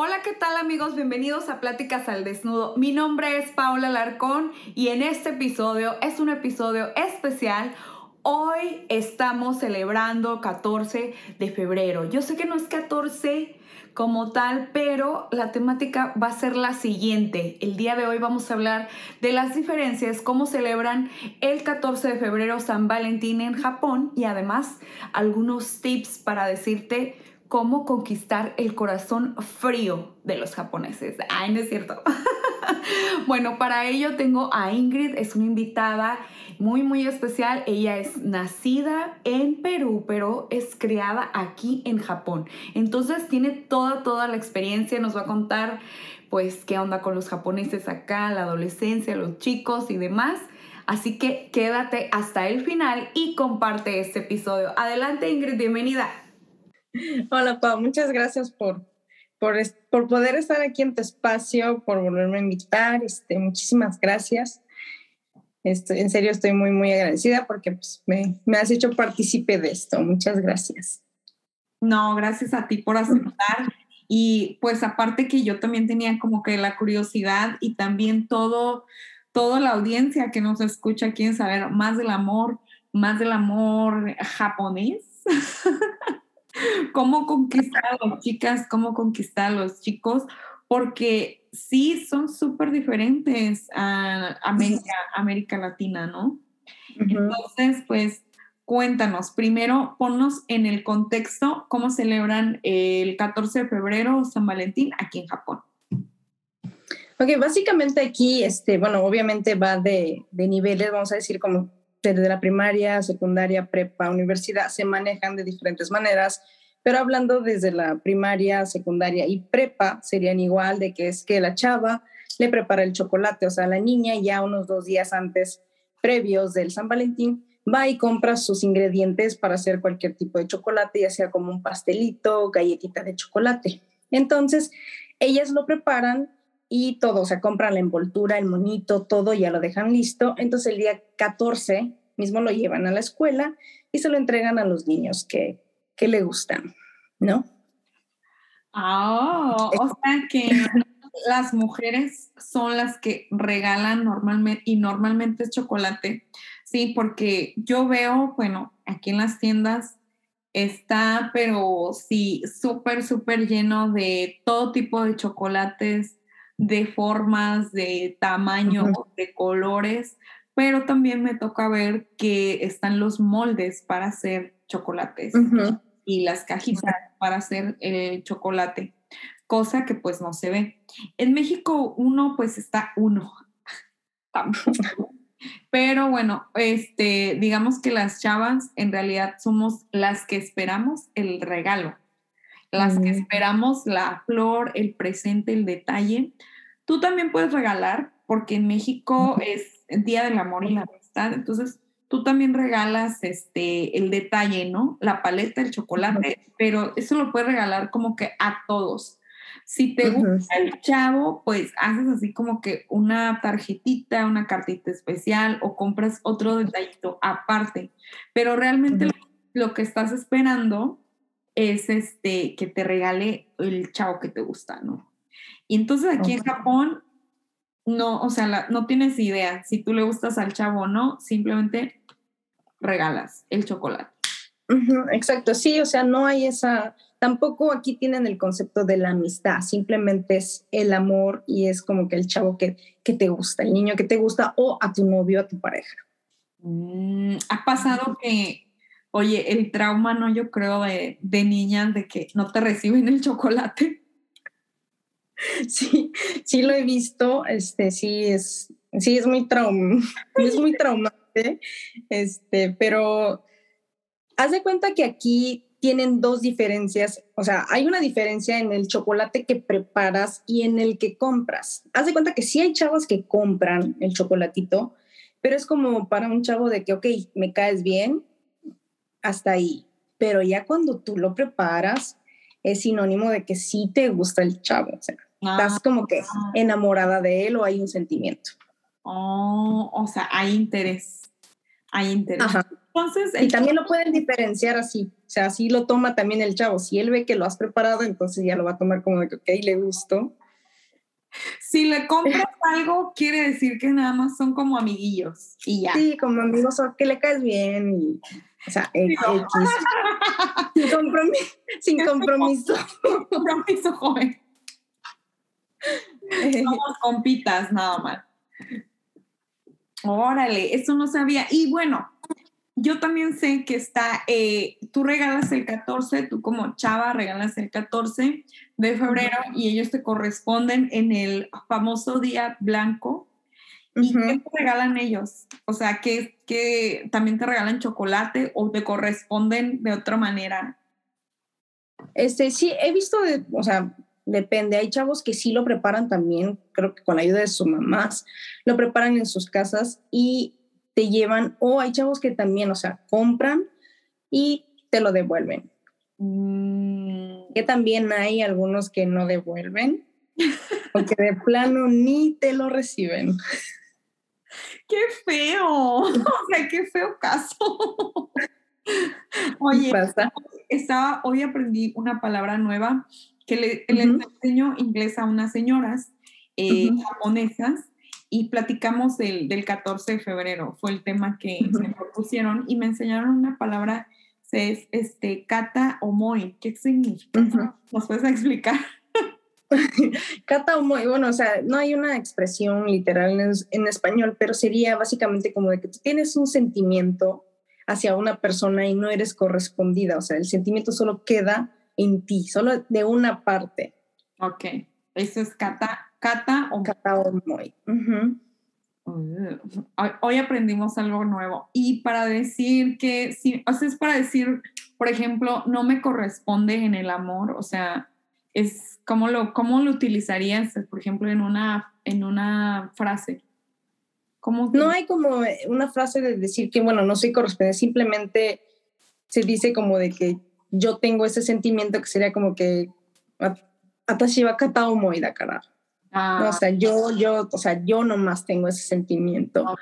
Hola, ¿qué tal amigos? Bienvenidos a Pláticas al Desnudo. Mi nombre es Paula Larcón y en este episodio es un episodio especial. Hoy estamos celebrando 14 de febrero. Yo sé que no es 14 como tal, pero la temática va a ser la siguiente. El día de hoy vamos a hablar de las diferencias, cómo celebran el 14 de febrero San Valentín en Japón y además algunos tips para decirte cómo conquistar el corazón frío de los japoneses. Ay, no es cierto. bueno, para ello tengo a Ingrid, es una invitada muy, muy especial. Ella es nacida en Perú, pero es criada aquí en Japón. Entonces tiene toda, toda la experiencia, nos va a contar pues qué onda con los japoneses acá, la adolescencia, los chicos y demás. Así que quédate hasta el final y comparte este episodio. Adelante Ingrid, bienvenida. Hola, Pau, muchas gracias por, por, por, poder estar aquí en tu espacio, por volverme a invitar. Este, muchísimas gracias. Estoy, en serio, estoy muy, muy agradecida porque pues, me, me has hecho partícipe de esto. Muchas gracias. No, gracias a ti por aceptar. Y pues aparte que yo también tenía como que la curiosidad y también todo, toda la audiencia que nos escucha quieren saber más del amor, más del amor japonés. cómo conquistar a las chicas, cómo conquistar a los chicos, porque sí son súper diferentes a América, América Latina, ¿no? Entonces, pues cuéntanos, primero ponnos en el contexto cómo celebran el 14 de febrero San Valentín aquí en Japón. Ok, básicamente aquí, este, bueno, obviamente va de, de niveles, vamos a decir, como desde la primaria, secundaria, prepa, universidad, se manejan de diferentes maneras, pero hablando desde la primaria, secundaria y prepa, serían igual de que es que la chava le prepara el chocolate, o sea, la niña ya unos dos días antes, previos del San Valentín, va y compra sus ingredientes para hacer cualquier tipo de chocolate, ya sea como un pastelito, galletita de chocolate. Entonces, ellas lo preparan y todo, o sea, compran la envoltura, el monito, todo, ya lo dejan listo. Entonces el día 14 mismo lo llevan a la escuela y se lo entregan a los niños que, que le gustan, ¿no? Ah, o sea que las mujeres son las que regalan normalmente y normalmente es chocolate, sí, porque yo veo, bueno, aquí en las tiendas está, pero sí, súper, súper lleno de todo tipo de chocolates, de formas, de tamaño, de colores, pero también me toca ver que están los moldes para hacer chocolates y las cajitas para hacer el chocolate, cosa que pues no se ve. En México uno pues está uno, pero bueno, este, digamos que las chavas en realidad somos las que esperamos el regalo las que esperamos la flor, el presente, el detalle. Tú también puedes regalar, porque en México es Día del Amor y la Amistad, entonces tú también regalas este el detalle, ¿no? La paleta, el chocolate, pero eso lo puedes regalar como que a todos. Si te gusta el chavo, pues haces así como que una tarjetita, una cartita especial o compras otro detallito aparte. Pero realmente lo que estás esperando es este, que te regale el chavo que te gusta, ¿no? Y entonces aquí en Japón, no, o sea, no tienes idea si tú le gustas al chavo o no, simplemente regalas el chocolate. exacto, sí, o sea, no hay esa, tampoco aquí tienen el concepto de la amistad, simplemente es el amor y es como que el chavo que, que te gusta, el niño que te gusta o a tu novio, a tu pareja. Mm, ha pasado que Oye, el trauma, ¿no? Yo creo de, de niñas de que no te reciben el chocolate. Sí, sí lo he visto, este, sí es, sí es muy traum, es muy traumante, este, pero haz de cuenta que aquí tienen dos diferencias, o sea, hay una diferencia en el chocolate que preparas y en el que compras. Haz de cuenta que sí hay chavas que compran el chocolatito, pero es como para un chavo de que, ok, me caes bien, hasta ahí. Pero ya cuando tú lo preparas, es sinónimo de que sí te gusta el chavo. O sea, estás ah. como que enamorada de él o hay un sentimiento. Oh, o sea, hay interés. Hay interés. Entonces, y también lo pueden diferenciar así. O sea, así lo toma también el chavo. Si él ve que lo has preparado, entonces ya lo va a tomar como de que, ok, le gustó. Si le compras algo, quiere decir que nada más son como amiguillos y ya. Sí, como amigos, o que le caes bien y, o sea, X. sin, compromiso, sin compromiso. compromiso, joven. Somos compitas, nada más. Órale, eso no sabía. Y bueno, yo también sé que está, eh, tú regalas el 14, tú como chava regalas el 14 de febrero y ellos te corresponden en el famoso día blanco. ¿Y qué te regalan ellos? O sea, que, que también te regalan chocolate o te corresponden de otra manera. Este, sí, he visto, o sea, depende. Hay chavos que sí lo preparan también, creo que con la ayuda de sus mamás, lo preparan en sus casas y te llevan, o hay chavos que también, o sea, compran y te lo devuelven. Mm. Que también hay algunos que no devuelven, porque de plano ni te lo reciben. ¡Qué feo! O sea, qué feo caso. Oye, estaba, hoy aprendí una palabra nueva que le, enseño inglés a unas señoras eh, japonesas y platicamos del, del, 14 de febrero, fue el tema que me propusieron y me enseñaron una palabra, es este, kata moi. ¿qué significa? ¿Nos puedes explicar? Kata moi, bueno, o sea, no hay una expresión literal en, en, español, pero sería básicamente como de que tú tienes un sentimiento hacia una persona y no eres correspondida, o sea, el sentimiento solo queda en ti, solo de una parte. Ok, eso es kata Kata o Kata Hoy aprendimos algo nuevo. Y para decir que, si, o sea, es para decir, por ejemplo, no me corresponde en el amor, o sea, es cómo lo, cómo lo utilizarías, por ejemplo, en una, en una frase. ¿Cómo no hay como una frase de decir que, bueno, no se corresponde, simplemente se dice como de que yo tengo ese sentimiento que sería como que Atashiba kata omoi da cara o ah. sea, yo, yo, o sea, yo nomás tengo ese sentimiento.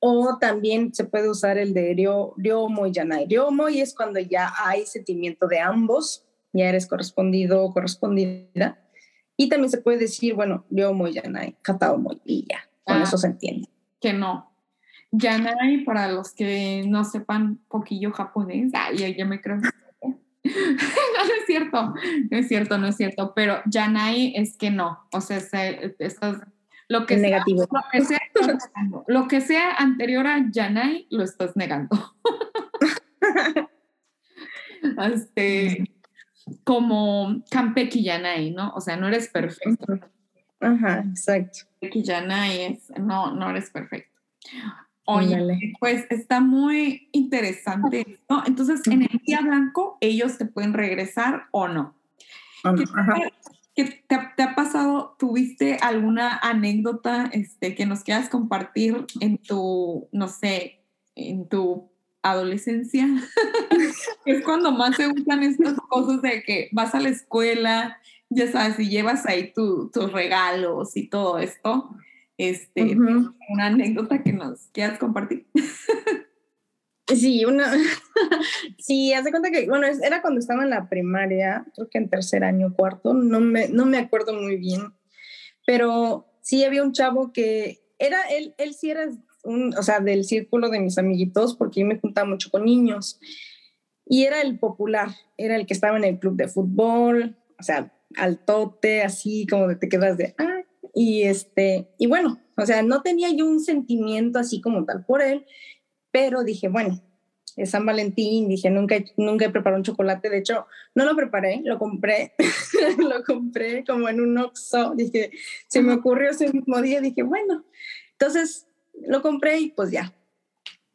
O también se puede usar el de ryo, ryomo y yanai. Ryomo y es cuando ya hay sentimiento de ambos, ya eres correspondido o correspondida. Y también se puede decir, bueno, ryomo y yanai, kataomo y ya, con ah, eso se entiende. Que no. Yanai, para los que no sepan poquillo japonés, ay, ya me creo no, es cierto, no es cierto, no es cierto, pero Yanai es que no, o sea, estás, lo que, sea, negativo. Lo, que sea, anterior a Yanai, lo estás negando. este, como Campeki Yanai, ¿no? O sea, no eres perfecto. Ajá, exacto. Campeki Yanai es, no, no eres perfecto. Oye, pues está muy interesante, ¿no? Entonces, en el día blanco, ellos te pueden regresar o no. ¿Qué, te, ha pasado? ¿Tuviste alguna anécdota este, que nos quieras compartir en tu, no sé, en tu adolescencia? es cuando más se usan estas cosas de que vas a la escuela, ya sabes, y llevas ahí tus regalos y todo esto. Este, una anécdota que nos quieras compartir. Sí, una, sí, hace cuenta que, bueno, era cuando estaba en la primaria, creo que en tercer año, cuarto, no me, no me acuerdo muy bien, pero sí había un chavo que era, él, él sí era, un, o sea, del círculo de mis amiguitos, porque yo me juntaba mucho con niños, y era el popular, era el que estaba en el club de fútbol, o sea, al tote, así como de te quedas de, ah, y, este, y bueno, o sea, no tenía yo un sentimiento así como tal por él, pero dije, bueno, es San Valentín, dije, nunca, nunca he preparado un chocolate, de hecho, no lo preparé, lo compré, lo compré como en un Oxxo, dije, se me ocurrió ese mismo día, dije, bueno, entonces lo compré y pues ya,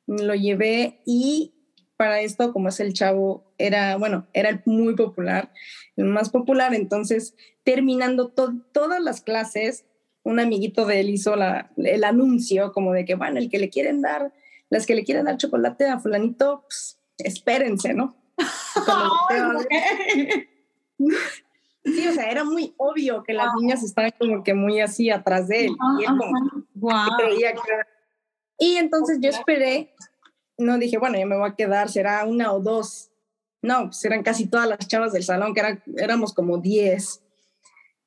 lo llevé y para esto, como es el chavo, era, bueno, era muy popular, el más popular, entonces terminando todas las clases, un amiguito de él hizo la, el anuncio como de que, bueno, el que le quieren dar, las que le quieren dar chocolate a fulanito, pues espérense, ¿no? sí, o sea, era muy obvio que las niñas estaban como que muy así atrás de él. y él como creía que Y entonces yo esperé, no dije, bueno, yo me voy a quedar, será una o dos. No, pues eran casi todas las chavas del salón, que era, éramos como diez.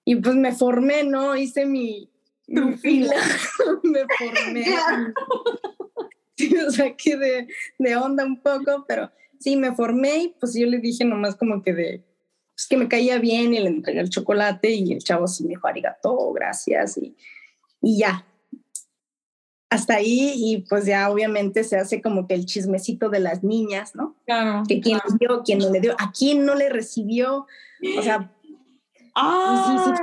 Y pues me formé, ¿no? Hice mi, mi fila, me formé. sí, o sea, que de, de onda un poco, pero sí, me formé y pues yo le dije nomás como que de, pues que me caía bien y le entregué el chocolate y el chavo sí me dijo arigato, gracias y, y ya. Hasta ahí y pues ya obviamente se hace como que el chismecito de las niñas, ¿no? Claro. Que quién le dio, quién no le dio, a quién no le recibió, o sea... Ah.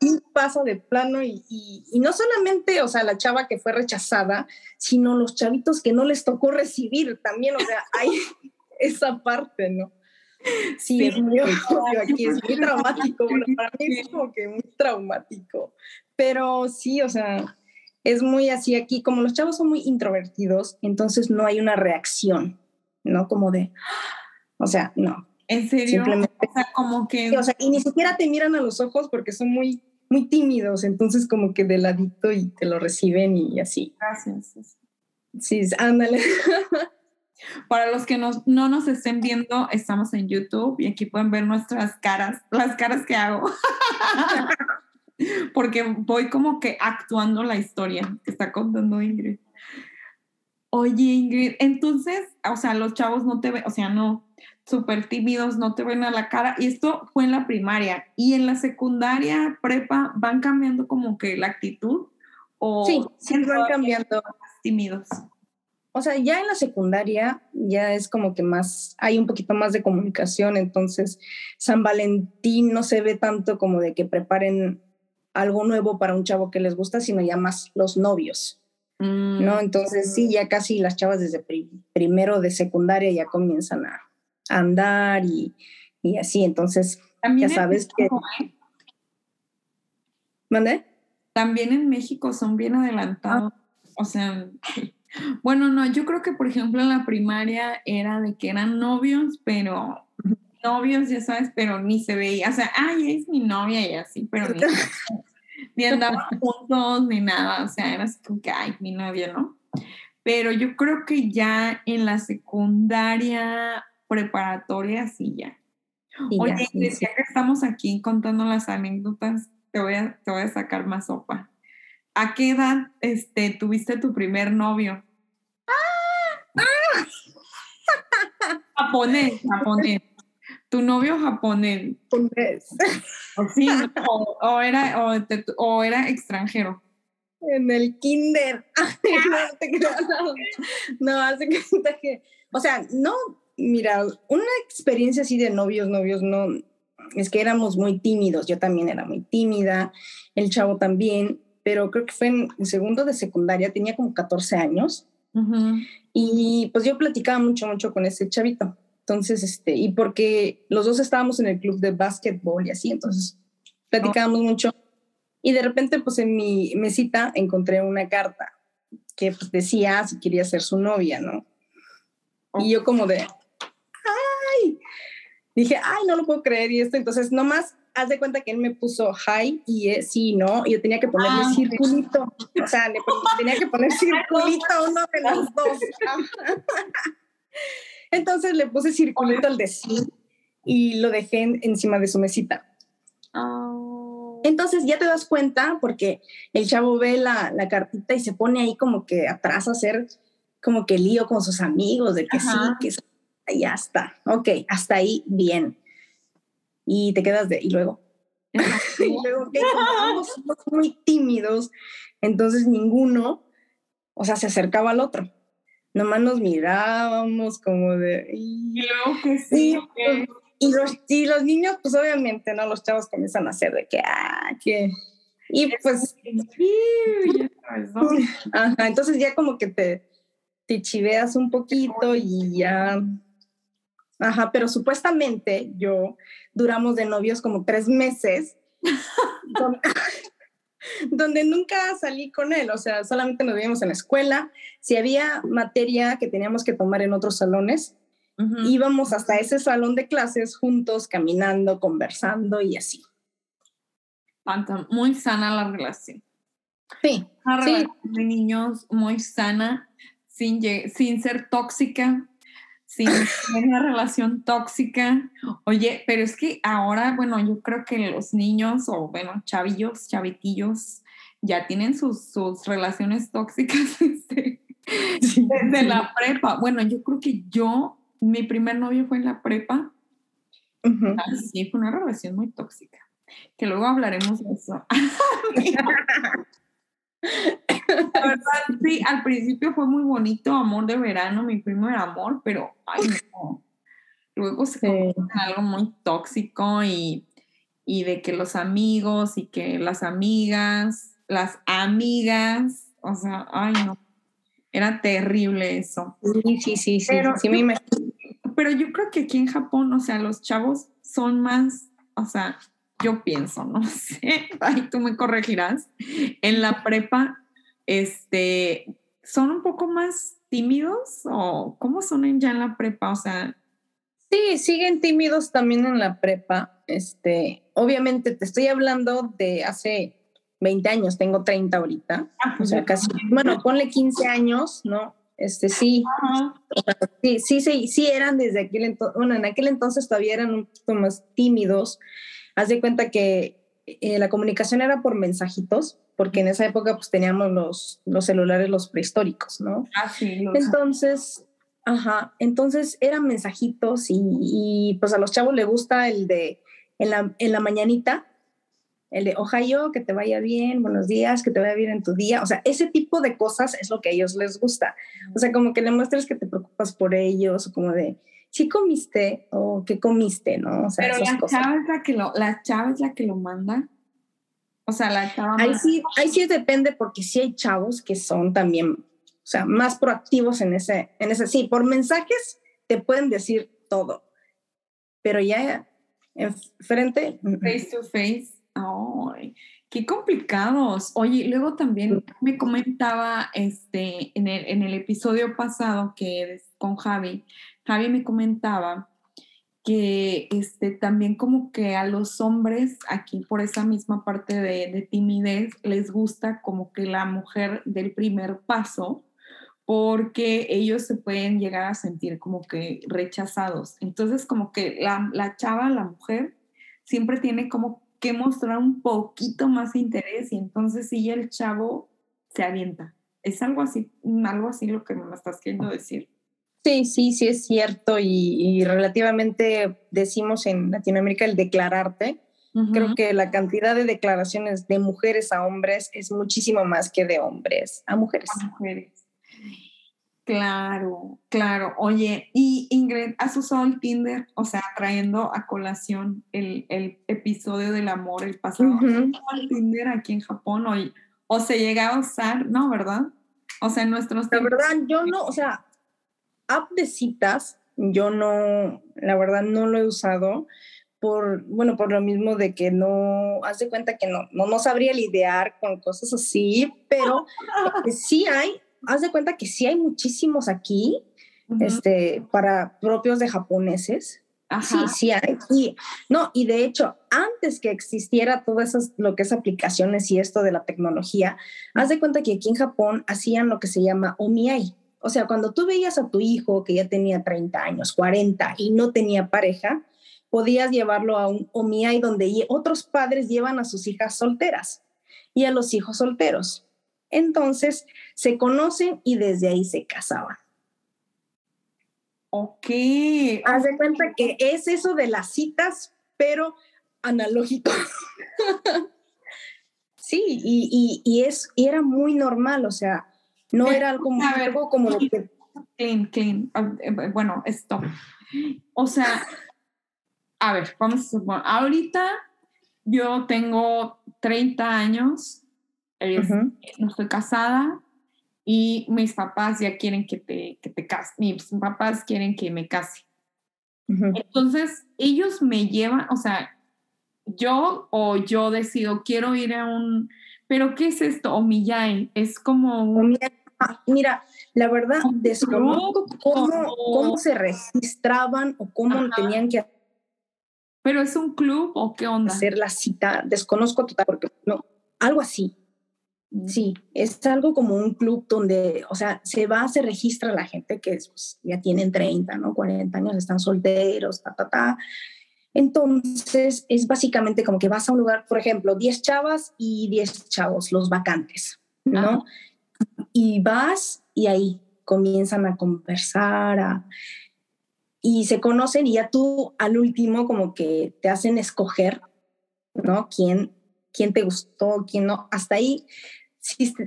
Sí, sí, pasa de plano y, y, y, no solamente, o sea, la chava que fue rechazada, sino los chavitos que no les tocó recibir también, o sea, hay, esa parte, ¿no? Sí, es muy obvio aquí, es muy traumático, para mí es como que muy traumático, pero sí, o sea, es muy así aquí, como los chavos son muy introvertidos, entonces no hay una reacción, ¿no? Como de, o sea, no. ¿En serio? Simplemente, o sea, como que... o sea, y ni siquiera te miran a los ojos porque son muy, muy tímidos, entonces como que de ladito y te lo reciben y así. Gracias. Sí, ándale. Para los que no nos estén viendo, estamos en YouTube y aquí pueden ver nuestras caras, las caras que hago. Porque voy como que actuando la historia que está contando Ingrid. Oye, Ingrid, entonces, o sea, los chavos no te ven, o sea, no, súper tímidos, no te ven a la cara. Y esto fue en la primaria. ¿Y en la secundaria, prepa, van cambiando como que la actitud? ¿O sí, sí van cambiando. Tímidos. O sea, ya en la secundaria ya es como que más, hay un poquito más de comunicación, entonces San Valentín no se ve tanto como de que preparen algo nuevo para un chavo que les gusta, sino ya más los novios, mm. ¿no? Entonces sí, ya casi las chavas desde primero de secundaria ya comienzan a, andar y, y, así, entonces ya sabes que... ¿eh? ¿Mande? También en México son bien adelantados, ah. o sea... Bueno, no, yo creo que por ejemplo en la primaria era de que eran novios, pero novios, ya sabes, pero ni se veía, o sea, ay, es mi novia y así, pero ni, ni andaban juntos ni nada, o sea, era así como que, ay, mi novia, ¿no? Pero yo creo que ya en la secundaria preparatoria sí ya. Oye, ya, que estamos aquí contando las anécdotas, te voy a, te voy a sacar más sopa. ¿A qué edad este, tuviste tu primer novio? Japonés, japonés. Tu novio japonés. ¿O sí? O, era, o, o, era extranjero. En el kinder. no, hace cuenta que, o sea, no, mira, una experiencia así de novios, novios, no, es que éramos muy tímidos, yo también era muy tímida, el chavo también, pero creo que fue en, segundo de secundaria, tenía como 14 años. Y pues yo platicaba mucho, mucho con ese chavito. Entonces, este, y porque los dos estábamos en el club de básquetbol y así, entonces platicábamos mucho. Y de repente, pues en mi mesita encontré una carta que pues, decía si quería ser su novia, ¿no? Y yo como de, ay, dije, ay, no lo puedo creer y esto. Entonces, nomás haz de cuenta que él me puso hi y es sí, ¿no? Y yo tenía que ponerle ah, circulito. O sea, le tenía que poner circulito a uno de los dos. Entonces le puse circulito al de sí y lo dejé encima de su mesita. Oh. Entonces ya te das cuenta porque el chavo ve la, la, cartita y se pone ahí como que atrás a hacer como que lío con sus amigos de que sí, que ya está. Ok, hasta ahí bien y te quedas de, y luego. y luego, como somos muy tímidos, entonces ninguno, o sea, se acercaba al otro. Nomás nos mirábamos como de... Y luego que sí. Y, los, y los niños, pues obviamente, ¿no? Los chavos comienzan a hacer de que, ah, que... Y pues... Ajá, entonces ya como que te, te chiveas un poquito y ya Ajá, pero supuestamente yo duramos de novios como tres meses. donde nunca salí con él, o sea, solamente nos veíamos en la escuela. Si había materia que teníamos que tomar en otros salones, íbamos hasta ese salón de clases juntos, caminando, conversando y así. Muy sana la relación. Sí. Una relación de niños muy sana, sin, sin ser tóxica, sin una relación tóxica. Oye, pero es que ahora, bueno, yo creo que los niños o, bueno, chavillos, chavitillos, ya tienen sus, sus relaciones tóxicas este, desde la prepa. Bueno, yo creo que yo, mi primer novio fue en la prepa. Sí, fue una relación muy tóxica. Que luego hablaremos de eso. sí, al principio fue muy bonito, amor de verano, mi primer amor, pero ay, no. Luego se en algo muy tóxico y, y de que los amigos y que las amigas, las amigas, o sea, ay, no. Era terrible eso. Sí, sí, sí, sí, pero, sí me Pero yo creo que aquí en Japón, o sea, los chavos son más, o sea, yo pienso, no sé, ahí tú me corregirás, en la prepa este, ¿son un poco más tímidos o cómo son ya en la prepa? O sea... Sí, siguen tímidos también en la prepa. Este, obviamente te estoy hablando de hace 20 años, tengo 30 ahorita. Ah, o sea, casi, bueno, ponle 15 años, ¿no? Este, sí, sí, sí, sí, sí, eran desde aquel entonces, bueno, en aquel entonces todavía eran un poquito más tímidos. Haz de cuenta que eh, la comunicación era por mensajitos, porque en esa época pues teníamos los, los celulares, los prehistóricos, ¿no? Ah, sí. Entonces, ajá, entonces eran mensajitos y, pues a los chavos les gusta el de en la, en la mañanita, el de Ohio, que te vaya bien, buenos días, que te vaya bien en tu día. O sea, ese tipo de cosas es lo que a ellos les gusta. O sea, como que le muestres que te preocupas por ellos, o como de, ¿sí comiste? o ¿qué comiste? ¿No? O sea, Pero la chava, es la, que lo, la chava es la que lo manda. O sea, la chava. Ahí sí, ahí sí depende porque sí hay chavos que son también, o sea, más proactivos en ese, en ese. Sí, por mensajes te pueden decir todo, pero ya en frente. Face to face. Ay, qué complicados. Oye, luego también me comentaba este, en, el, en el episodio pasado que con Javi, Javi me comentaba que este, también como que a los hombres aquí por esa misma parte de, timidez les gusta como que la mujer del primer paso porque ellos se pueden llegar a sentir como que rechazados. Entonces como que la, la chava, la mujer, siempre tiene como que mostrar un poquito más interés y entonces sí el chavo se avienta. Es algo así, algo así lo que me estás queriendo decir. Sí, sí, sí es cierto y, relativamente decimos en Latinoamérica el declararte. Creo que la cantidad de declaraciones de mujeres a hombres es muchísimo más que de hombres a mujeres. A mujeres. Claro, claro. Oye, y Ingrid, ¿has usado el Tinder? O sea, trayendo a colación el, episodio del amor, el pasado. ¿Has el Tinder aquí en Japón hoy? ¿O se llega a usar? No, ¿verdad? O sea, en nuestros La verdad, yo no, o sea, app de citas, yo no, la verdad no lo he usado por, bueno, por lo mismo de que no, haz de cuenta que no, no, no sabría lidiar con cosas así, pero sí hay, haz de cuenta que sí hay muchísimos aquí, este, para propios de japoneses. Sí, sí hay. Y, no, y de hecho, antes que existiera todo eso, lo que es aplicaciones y esto de la tecnología, haz de cuenta que aquí en Japón hacían lo que se llama omiai. O sea, cuando tú veías a tu hijo que ya tenía 30 años, 40 y no tenía pareja, podías llevarlo a un omiai donde otros padres llevan a sus hijas solteras y a los hijos solteros. Entonces, se conocen y desde ahí se casaban. Ok. Haz de cuenta que es eso de las citas, pero analógico. sí, y, y, es, y era muy normal, o sea, no era algo, algo como lo que... Clean, clean. Ah, eh, bueno, esto. O sea, a ver, vamos a suponer, ahorita yo tengo 30 años, no estoy casada y mis papás ya quieren que te, que te cases, mis papás quieren que me case. Entonces, ellos me llevan, o sea, yo o yo decido, quiero ir a un ¿Pero qué es esto? Omiyai, es como un... Ah, mira, la verdad, desconozco cómo, cómo, se registraban o cómo tenían que ¿Pero es un club o qué onda? Hacer la cita, desconozco total, porque no, algo así. Mm. Sí, es algo como un club donde, o sea, se va, se registra la gente que pues, ya tienen 30, ¿no? 40 años, están solteros, ta, ta, ta. Entonces, es básicamente como que vas a un lugar, por ejemplo, 10 chavas y 10 chavos, los vacantes, ¿no? Y vas y ahí comienzan a conversar, a, y se conocen y ya tú al último como que te hacen escoger, ¿no? ¿Quién, quién te gustó, quién no? Hasta ahí,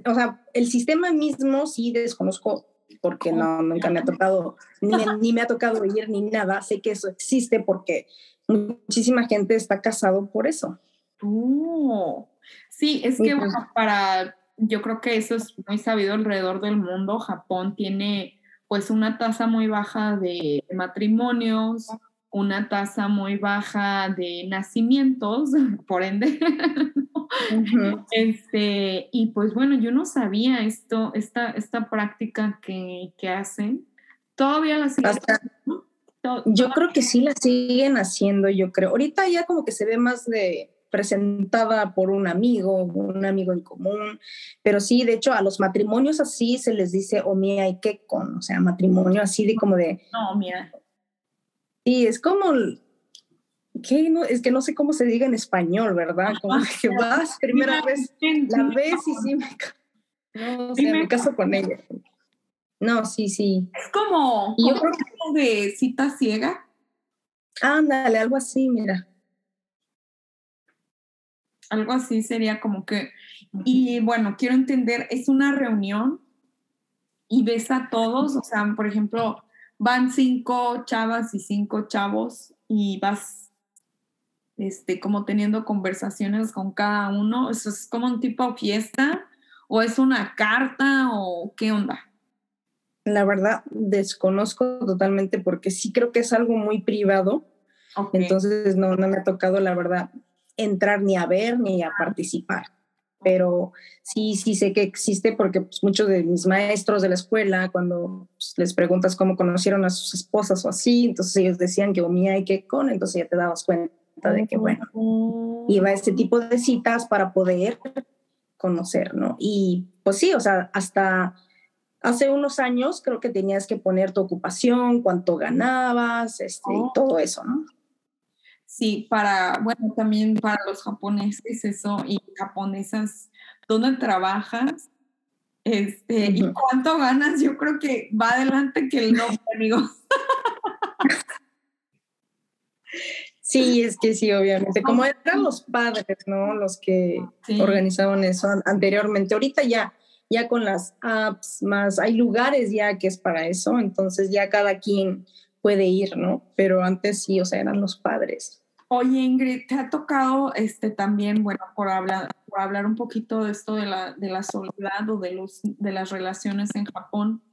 o sea, el sistema mismo sí desconozco porque no, nunca me ha tocado, ni me, ha tocado ir ni nada. Sé que eso existe porque muchísima gente está casado por eso. Oh, sí, es que pues para, yo creo que eso es muy sabido alrededor del mundo. Japón tiene pues una tasa muy baja de matrimonios, una tasa muy baja de nacimientos, por ende. este, y pues bueno, yo no sabía esto, esta, esta práctica que, que hacen. Todavía la siguen. Yo creo que sí la siguen haciendo, yo creo. Ahorita ya como que se ve más de presentada por un amigo, un amigo en común, pero sí, de hecho, a los matrimonios así se les dice o mía y qué con, o sea, matrimonio así de como de... No, mira. Y es como, ¿qué? No, es que no sé cómo se diga en español, ¿verdad? Como que vas primera vez, la ves y sí me, no, o sea, me caso con ella. No, sí, sí. Es como, yo creo que de cita ciega. Ándale, algo así, mira algo así sería como que, y bueno, quiero entender, es una reunión y ves a todos, o sea, por ejemplo, van cinco chavas y cinco chavos y vas, este, como teniendo conversaciones con cada uno, eso es como un tipo de fiesta o es una carta o qué onda. La verdad, desconozco totalmente porque sí creo que es algo muy privado. Entonces, no, no me ha tocado, la verdad, entrar ni a ver ni a participar. Pero sí, sí sé que existe porque pues, muchos de mis maestros de la escuela, cuando pues, les preguntas cómo conocieron a sus esposas o así, entonces ellos decían que omía y que con, entonces ya te dabas cuenta de que, bueno, iba a este tipo de citas para poder conocer, ¿no? Y pues sí, o sea, hasta hace unos años creo que tenías que poner tu ocupación, cuánto ganabas, este, y oh. todo eso, ¿no? Sí, para, bueno, también para los japoneses eso y japonesas, ¿dónde trabajas? Este, ¿Y cuánto ganas? Yo creo que va adelante que el nombre, amigos. Sí, es que sí, obviamente. Como eran los padres, ¿no? Los que organizaban eso anteriormente. Ahorita ya, ya con las apps más, hay lugares ya que es para eso, entonces ya cada quien puede ir, ¿no? Pero antes sí, o sea, eran los padres. Oye, Ingrid, ¿te ha tocado este también, bueno, por hablar, por hablar un poquito de esto de la, de la soledad o de, los, de las relaciones en Japón?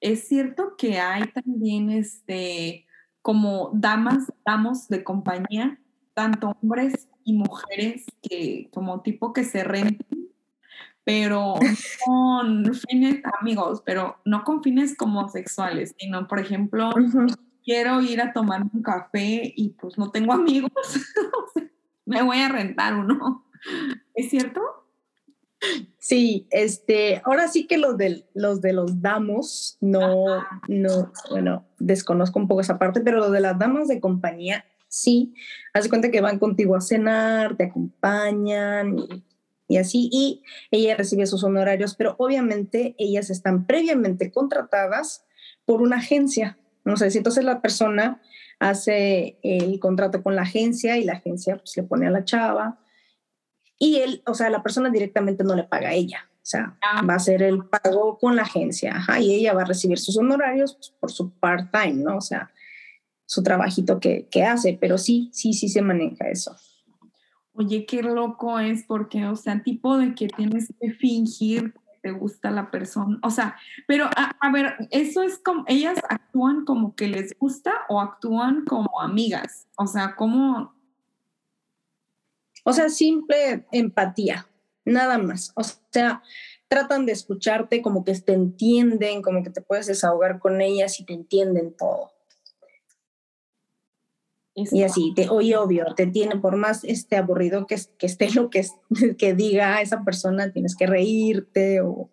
Es cierto que hay también este, como damas, damos de compañía, tanto hombres y mujeres que como tipo que se rentan, pero con fines, amigos, pero no con fines como sexuales, sino, por ejemplo, quiero ir a tomar un café y pues no tengo amigos, me voy a rentar uno. ¿Es cierto? Sí, este, ahora sí que los de los de los damos, no, no, bueno, desconozco un poco esa parte, pero los de las damas de compañía, sí, haz cuenta que van contigo a cenar, te acompañan y, y así, y ella recibe sus honorarios, pero obviamente ellas están previamente contratadas por una agencia, no sé, si entonces la persona hace el contrato con la agencia y la agencia pues, le pone a la chava y él, o sea, la persona directamente no le paga a ella. O sea, ah. va a ser el pago con la agencia, ajá, y ella va a recibir sus honorarios pues, por su part-time, ¿no? O sea, su trabajito que, que hace, pero sí, sí, sí se maneja eso. Oye, qué loco es porque, o sea, tipo de que tienes que fingir te gusta la persona. O sea, pero a, ver, eso es como, ellas actúan como que les gusta o actúan como amigas. O sea, como... O sea, simple empatía. nada más. O sea, tratan de escucharte como que te entienden, como que te puedes desahogar con ellas y te entienden todo. Y así, te, oye, obvio, te tiene, por más este aburrido que, que esté lo que, que diga esa persona, tienes que reírte o,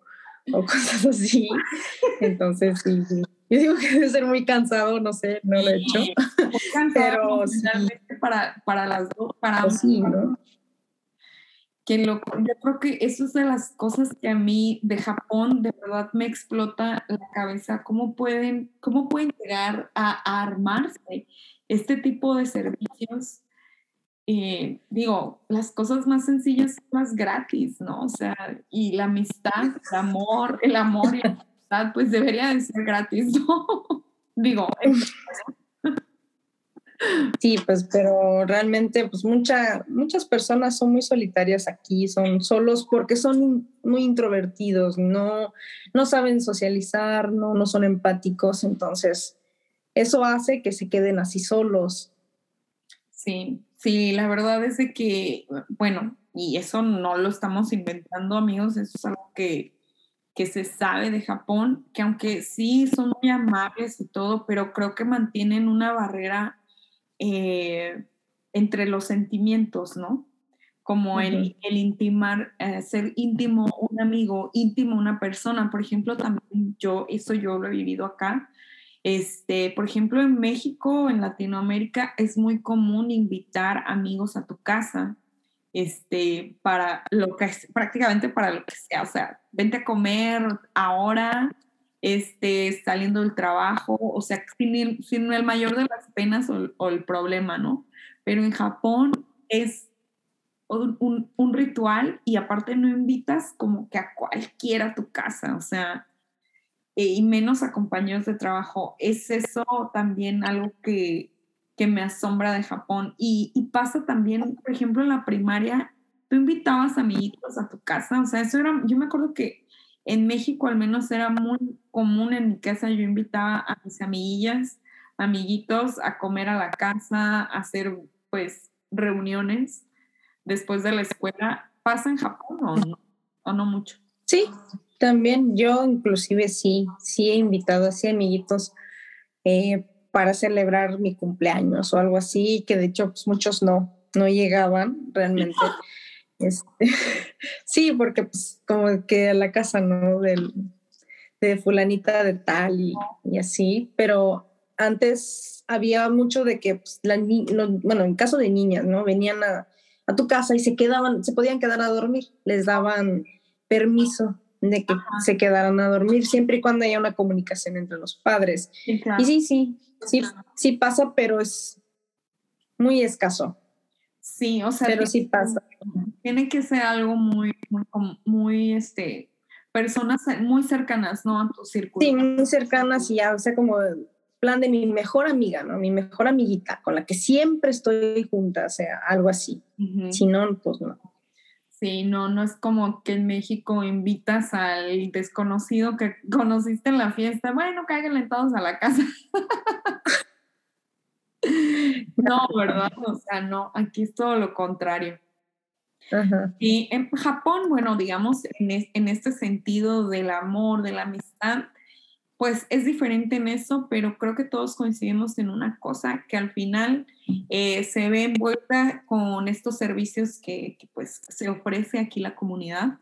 o cosas así. Entonces, sí, yo digo que debe ser muy cansado, no sé, no lo he hecho. pero para, para las dos, para pues sí, ¿no? Que lo, yo creo que eso es de las cosas que a mí de Japón de verdad me explota la cabeza. ¿Cómo pueden, cómo pueden llegar a armarse este tipo de servicios, eh, digo, las cosas más sencillas son más gratis, ¿no? O sea, y la amistad, el amor, el amor y la amistad, pues debería de ser gratis, ¿no? digo. Sí, pues, pero realmente, pues mucha, muchas personas son muy solitarias aquí, son solos porque son muy introvertidos, no, no saben socializar, no, no son empáticos, entonces eso hace que se queden así solos. Sí, sí, la verdad es de que, bueno, y eso no lo estamos inventando, amigos, eso es algo que, que se sabe de Japón, que aunque sí son muy amables y todo, pero creo que mantienen una barrera eh, entre los sentimientos, ¿no? Como el, el, intimar, eh, ser íntimo un amigo, íntimo una persona. Por ejemplo, también yo, eso yo lo he vivido acá, este, por ejemplo, en México, en Latinoamérica, es muy común invitar amigos a tu casa, este, para lo que prácticamente para lo que sea, o sea, vente a comer ahora, este, saliendo del trabajo, o sea, sin, sin el mayor de las penas o, el problema, ¿no? Pero en Japón es un, un, ritual y aparte no invitas como que a cualquiera a tu casa, o sea, y menos a de trabajo. Es eso también algo que, me asombra de Japón. Y, pasa también, por ejemplo, en la primaria, tú invitabas amiguitos a tu casa, o sea, eso era, yo me acuerdo que en México al menos era muy común en mi casa, yo invitaba a mis amiguillas, amiguitos a comer a la casa, a hacer pues reuniones después de la escuela. ¿Pasa en Japón o no mucho? Sí, también yo inclusive sí, sí he invitado así amiguitos eh, para celebrar mi cumpleaños o algo así, que de hecho pues, muchos no, no llegaban realmente. Este, sí, porque pues como que a la casa, ¿no? Del, de fulanita de tal y, así, pero antes había mucho de que, pues, la, bueno, en caso de niñas, ¿no? Venían a, a tu casa y se quedaban, se podían quedar a dormir, les daban permiso de que se quedaran a dormir, siempre y cuando haya una comunicación entre los padres. Y sí, sí, sí, sí pasa, pero es muy escaso. Sí, o sea, pero sí pasa. Tiene que ser algo muy, muy, muy, este, personas muy cercanas, ¿no? A tu círculo. Sí, muy cercanas y ya, o sea, como plan de mi mejor amiga, ¿no? Mi mejor amiguita, con la que siempre estoy junta, o sea, algo así. Si no, pues no. Sí, no, no es como que en México invitas al desconocido que conociste en la fiesta, bueno, cáiganle todos a la casa. no, ¿verdad? O sea, no, aquí es todo lo contrario. Y en Japón, bueno, digamos, en, en, este sentido del amor, de la amistad, pues es diferente en eso, pero creo que todos coincidimos en una cosa, que al final eh, se ve envuelta con estos servicios que, pues se ofrece aquí la comunidad,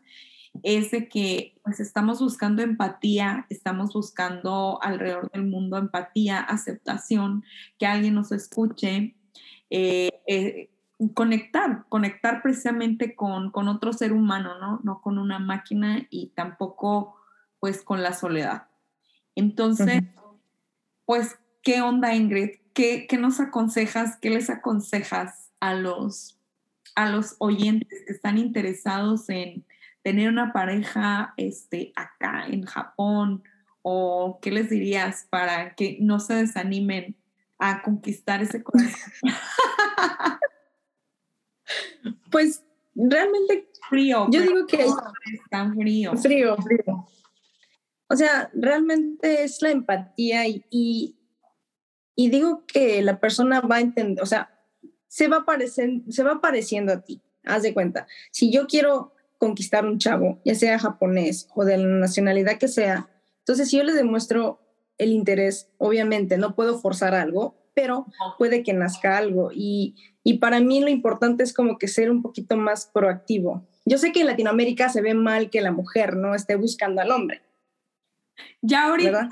es de que pues estamos buscando empatía, estamos buscando alrededor del mundo empatía, aceptación, que alguien nos escuche, eh, eh, conectar, conectar precisamente con, con otro ser humano, ¿no? No con una máquina y tampoco pues con la soledad. Entonces, pues, ¿qué onda, Ingrid? ¿Qué, nos aconsejas? ¿Qué les aconsejas a los, a los oyentes que están interesados en tener una pareja este, acá en Japón? ¿O qué les dirías para que no se desanimen a conquistar ese corazón? pues realmente frío. Yo digo que es tan frío. Frío, frío. O sea, realmente es la empatía y, y, digo que la persona va a entender, o sea, se va, se va pareciendo a ti, haz de cuenta. Si yo quiero conquistar un chavo, ya sea japonés o de la nacionalidad que sea, entonces si yo le demuestro el interés, obviamente no puedo forzar algo, pero puede que nazca algo. Y, y para mí lo importante es como que ser un poquito más proactivo. Yo sé que en Latinoamérica se ve mal que la mujer no esté buscando al hombre, ya ahorita,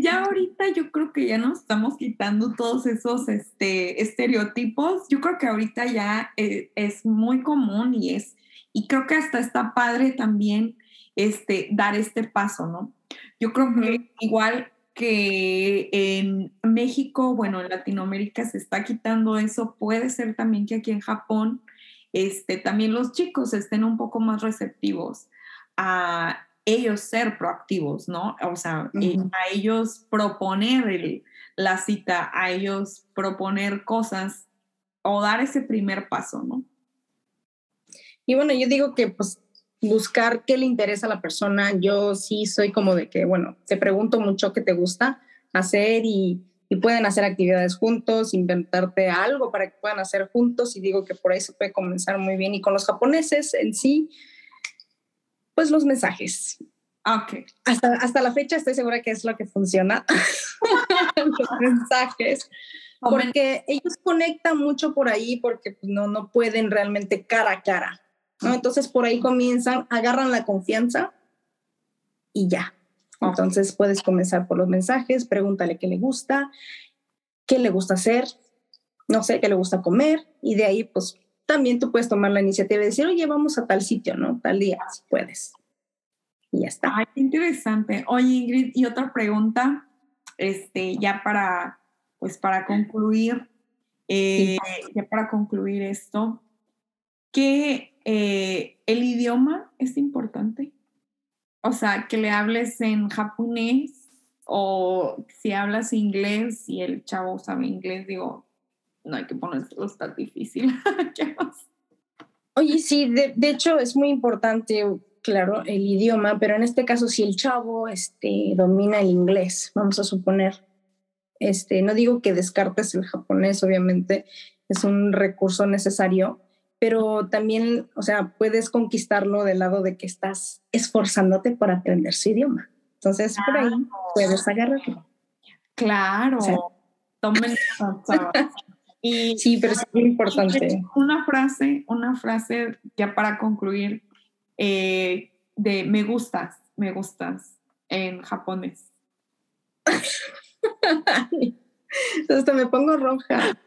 ya ahorita yo creo que ya nos estamos quitando todos esos este, estereotipos. Yo creo que ahorita ya eh, es muy común y es, y creo que hasta está padre también este, dar este paso, ¿no? Yo creo que igual que en México, bueno, en Latinoamérica se está quitando eso, puede ser también que aquí en Japón, este, también los chicos estén un poco más receptivos a ellos ser proactivos, ¿no? O sea, eh, a ellos proponer la cita, a ellos proponer cosas o dar ese primer paso, ¿no? Y bueno, yo digo que pues buscar qué le interesa a la persona, yo sí soy como de que, bueno, te pregunto mucho qué te gusta hacer y, y pueden hacer actividades juntos, inventarte algo para que puedan hacer juntos y digo que por ahí se puede comenzar muy bien. Y con los japoneses en sí, pues los mensajes. Ah, ok. Hasta, hasta la fecha estoy segura que es lo que funciona. los mensajes. Porque ellos conectan mucho por ahí porque pues, no, no pueden realmente cara a cara. ¿no? Entonces por ahí comienzan, agarran la confianza y ya. Entonces puedes comenzar por los mensajes, pregúntale qué le gusta, qué le gusta hacer, no sé, qué le gusta comer y de ahí pues también tú puedes tomar la iniciativa y decir, oye, vamos a tal sitio, ¿no? Tal día, si puedes. Y ya está. Ay, qué interesante. Oye, Ingrid, y otra pregunta, este, ya para, pues para concluir, eh, ya para concluir esto, que eh, el idioma es importante. O sea, que le hables en japonés o si hablas inglés y el chavo sabe inglés, digo, no hay que ponerlo tan difícil. Oye, sí, de, de, hecho es muy importante, claro, el idioma, pero en este caso si el chavo este, domina el inglés, vamos a suponer, este, no digo que descartes el japonés, obviamente es un recurso necesario, pero también, o sea, puedes conquistarlo del lado de que estás esforzándote por aprender su idioma. Entonces, por ahí puedes agarrarlo. Claro. Tomen y, sí, pero es muy importante. Una frase, una frase ya para concluir, eh, de me gustas, me gustas en japonés. Hasta me pongo roja.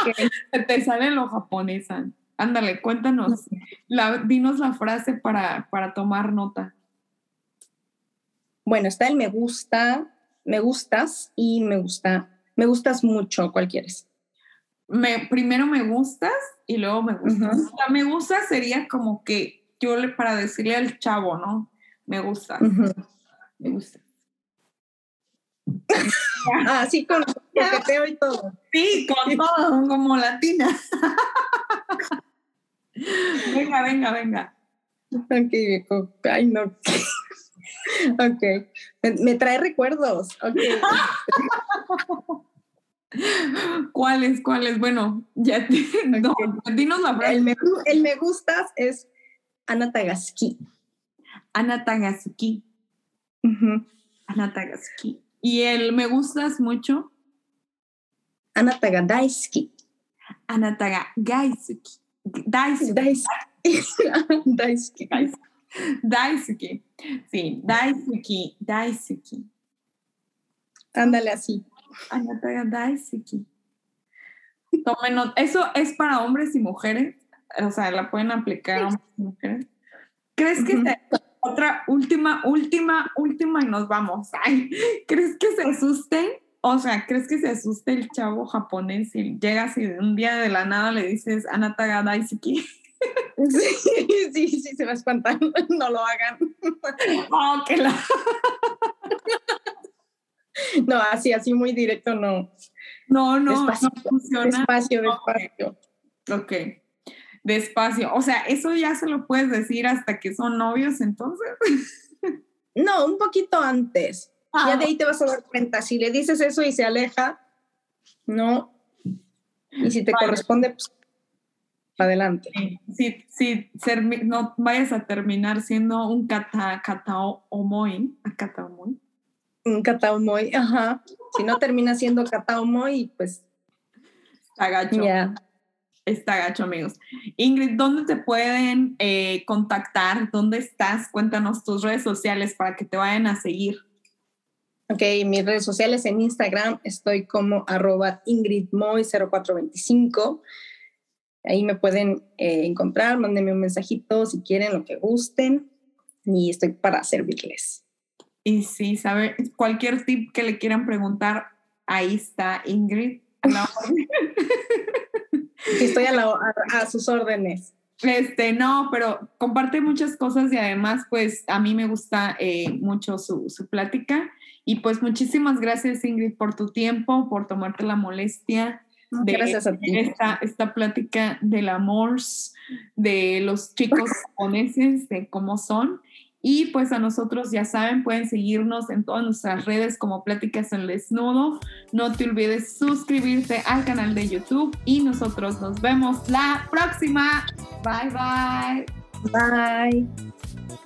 okay. Te sale lo japonesa. Ándale, cuéntanos. La, dinos la frase para, para tomar nota. Bueno, está el me gusta, me gustas y me gusta. Me gustas mucho, ¿cuál quieres? Me, primero me gustas y luego me gustas. me gusta sería como que yo le, para decirle al chavo, ¿no? Me gusta. Me gusta. ah, sí, con coqueteo y todo. Sí, con todo, como latina. venga, venga, venga. Ok, ay no. ok, me, me trae recuerdos. Ok. ¿Cuáles? ¿Cuáles? Bueno, ya dinos la frase. El me, el me, gustas es. Anatagaski. Uh Anatagaski. ¿Y el me gustas mucho? Anatagadaisuki. Anatagadaisuki. Daisuki. Daisuki. Daisuki. Sí, Daisuki. Daisuki. Ándale así. Anataga Daisuki. Tomen Eso es para hombres y mujeres. O sea, la pueden aplicar a hombres y mujeres. ¿Crees que se, otra última, última, última y nos vamos? Ay, ¿crees que se asusten? O sea, ¿crees que se asuste el chavo japonés si llegas y un día de la nada le dices Anataga Daisuki? Sí, sí, sí, se va a espantar. No lo hagan. Oh, que la... no, así, así muy directo no. No, no, despacio, no funciona. Despacio, despacio. Ok. Despacio. O sea, eso ya se lo puedes decir hasta que son novios, entonces. no, un poquito antes. Ya de ahí te vas a dar cuenta. Si le dices eso y se aleja, no. Y si te corresponde, pues adelante. Sí, sí, no vayas a terminar siendo un cata, cataomoy, cataomoy. Un cataomoy, ajá. Si no termina siendo cataomoy, pues... Está gacho. Está gacho, amigos. Ingrid, ¿dónde te pueden eh, contactar? ¿Dónde estás? Cuéntanos tus redes sociales para que te vayan a seguir. Ok, mis redes sociales en Instagram estoy como arroba ingridmoy0425. Ahí me pueden eh, encontrar, mándenme un mensajito si quieren, lo que gusten, y estoy para servirles. Y sí, sabe, cualquier tip que le quieran preguntar, ahí está Ingrid. estoy a, sus órdenes. Este, no, pero comparte muchas cosas y además, pues a mí me gusta eh, mucho su, su, plática. Y pues muchísimas gracias, Ingrid, por tu tiempo, por tomarte la molestia de Gracias a ti. Esta, esta plática del amor, de los chicos japoneses, de cómo son. Y pues a nosotros, ya saben, pueden seguirnos en todas nuestras redes como Pláticas en Desnudo. No te olvides suscribirte al canal de YouTube y nosotros nos vemos la próxima. Bye bye. Bye.